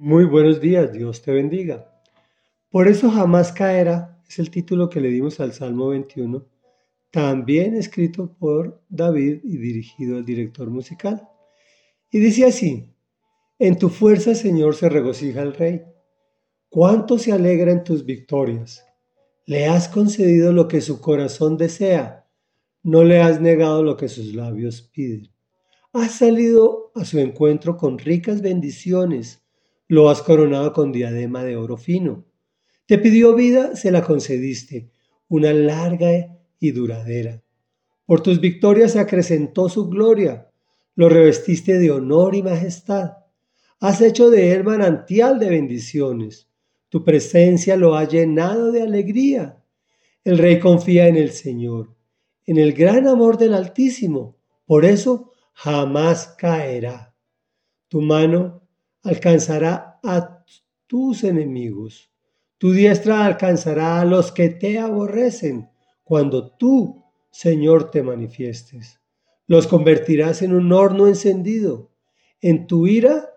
Muy buenos días, Dios te bendiga. Por eso jamás caerá es el título que le dimos al Salmo 21, también escrito por David y dirigido al director musical. Y dice así, en tu fuerza, Señor, se regocija el Rey. ¿Cuánto se alegra en tus victorias? Le has concedido lo que su corazón desea, no le has negado lo que sus labios piden. Has salido a su encuentro con ricas bendiciones, lo has coronado con diadema de oro fino. Te pidió vida, se la concediste, una larga y duradera. Por tus victorias se acrecentó su gloria, lo revestiste de honor y majestad. Has hecho de él manantial de bendiciones. Tu presencia lo ha llenado de alegría. El rey confía en el Señor, en el gran amor del Altísimo. Por eso jamás caerá. Tu mano alcanzará a tus enemigos. Tu diestra alcanzará a los que te aborrecen cuando tú, Señor, te manifiestes. Los convertirás en un horno encendido. En tu ira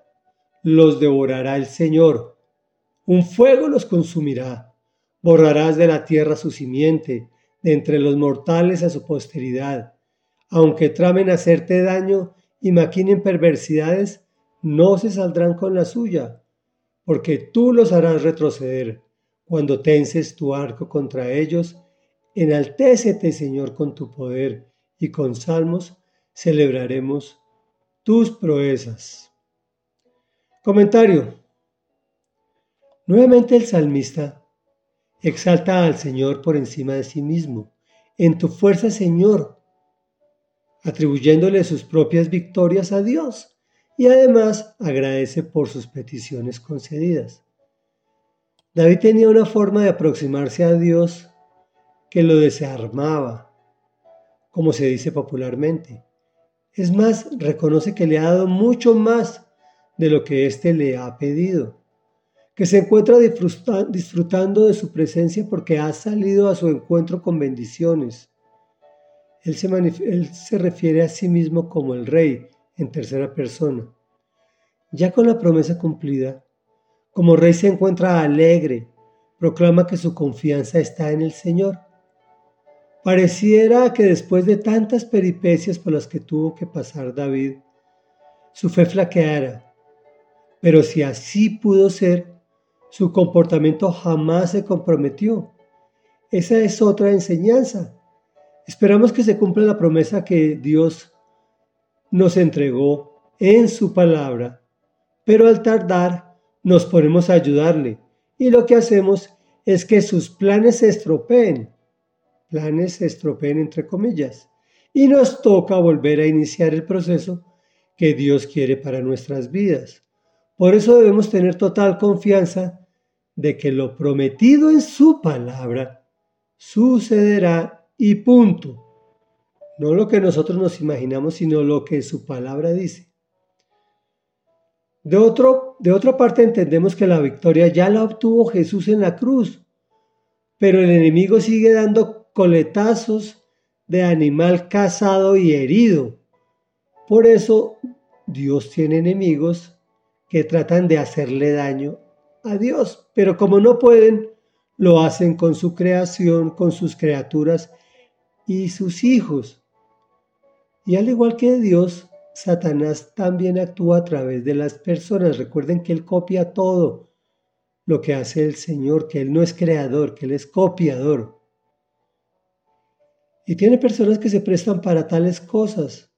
los devorará el Señor. Un fuego los consumirá. Borrarás de la tierra su simiente, de entre los mortales a su posteridad. Aunque tramen hacerte daño y maquinen perversidades, no se saldrán con la suya, porque tú los harás retroceder. Cuando tenses tu arco contra ellos, enaltécete, Señor, con tu poder, y con salmos celebraremos tus proezas. Comentario. Nuevamente el salmista exalta al Señor por encima de sí mismo. En tu fuerza, Señor, atribuyéndole sus propias victorias a Dios y además agradece por sus peticiones concedidas. David tenía una forma de aproximarse a Dios que lo desarmaba, como se dice popularmente. Es más, reconoce que le ha dado mucho más de lo que éste le ha pedido, que se encuentra disfrutando de su presencia porque ha salido a su encuentro con bendiciones. Él se, él se refiere a sí mismo como el rey, en tercera persona. Ya con la promesa cumplida, como rey se encuentra alegre, proclama que su confianza está en el Señor. Pareciera que después de tantas peripecias por las que tuvo que pasar David, su fe flaqueara. Pero si así pudo ser, su comportamiento jamás se comprometió. Esa es otra enseñanza. Esperamos que se cumpla la promesa que Dios nos entregó en su palabra, pero al tardar nos ponemos a ayudarle. Y lo que hacemos es que sus planes se estropeen, planes se estropeen entre comillas, y nos toca volver a iniciar el proceso que Dios quiere para nuestras vidas. Por eso debemos tener total confianza de que lo prometido en su palabra sucederá y punto no lo que nosotros nos imaginamos, sino lo que su palabra dice. De, otro, de otra parte entendemos que la victoria ya la obtuvo Jesús en la cruz, pero el enemigo sigue dando coletazos de animal cazado y herido. Por eso Dios tiene enemigos que tratan de hacerle daño a Dios, pero como no pueden, lo hacen con su creación, con sus criaturas y sus hijos. Y al igual que Dios, Satanás también actúa a través de las personas. Recuerden que Él copia todo lo que hace el Señor, que Él no es creador, que Él es copiador. Y tiene personas que se prestan para tales cosas.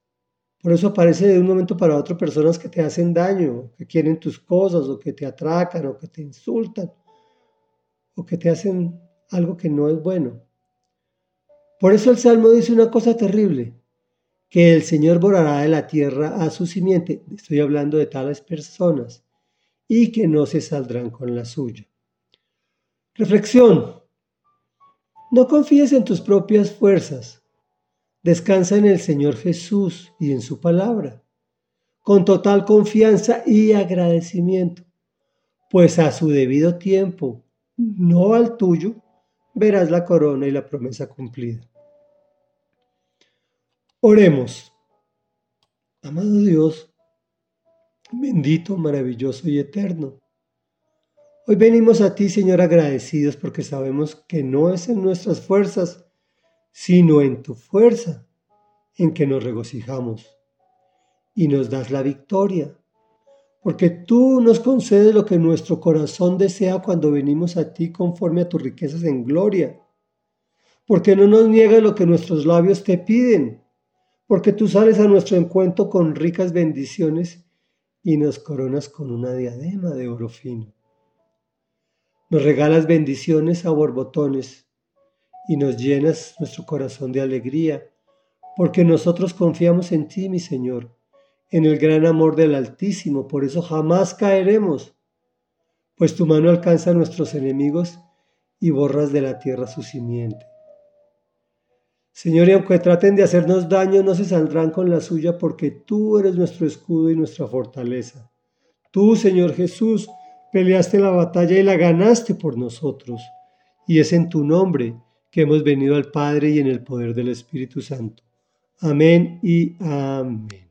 Por eso aparece de un momento para otro personas que te hacen daño, que quieren tus cosas, o que te atracan, o que te insultan, o que te hacen algo que no es bueno. Por eso el Salmo dice una cosa terrible que el Señor borrará de la tierra a su simiente, estoy hablando de tales personas, y que no se saldrán con la suya. Reflexión. No confíes en tus propias fuerzas. Descansa en el Señor Jesús y en su palabra, con total confianza y agradecimiento, pues a su debido tiempo, no al tuyo, verás la corona y la promesa cumplida. Oremos. Amado Dios, bendito, maravilloso y eterno, Hoy venimos a ti, Señor, agradecidos porque sabemos que no es en nuestras fuerzas, sino en tu fuerza en que nos regocijamos y nos das la victoria, porque tú nos concedes lo que nuestro corazón desea cuando venimos a ti conforme a tus riquezas en gloria, porque no nos niegas lo que nuestros labios te piden, porque tú sales a nuestro encuentro con ricas bendiciones y nos coronas con una diadema de oro fino. Nos regalas bendiciones a borbotones y nos llenas nuestro corazón de alegría, porque nosotros confiamos en ti, mi Señor, en el gran amor del Altísimo, por eso jamás caeremos, pues tu mano alcanza a nuestros enemigos y borras de la tierra su simiente. Señor, y aunque traten de hacernos daño, no se saldrán con la suya, porque tú eres nuestro escudo y nuestra fortaleza. Tú, Señor Jesús, peleaste la batalla y la ganaste por nosotros. Y es en tu nombre que hemos venido al Padre y en el poder del Espíritu Santo. Amén y amén.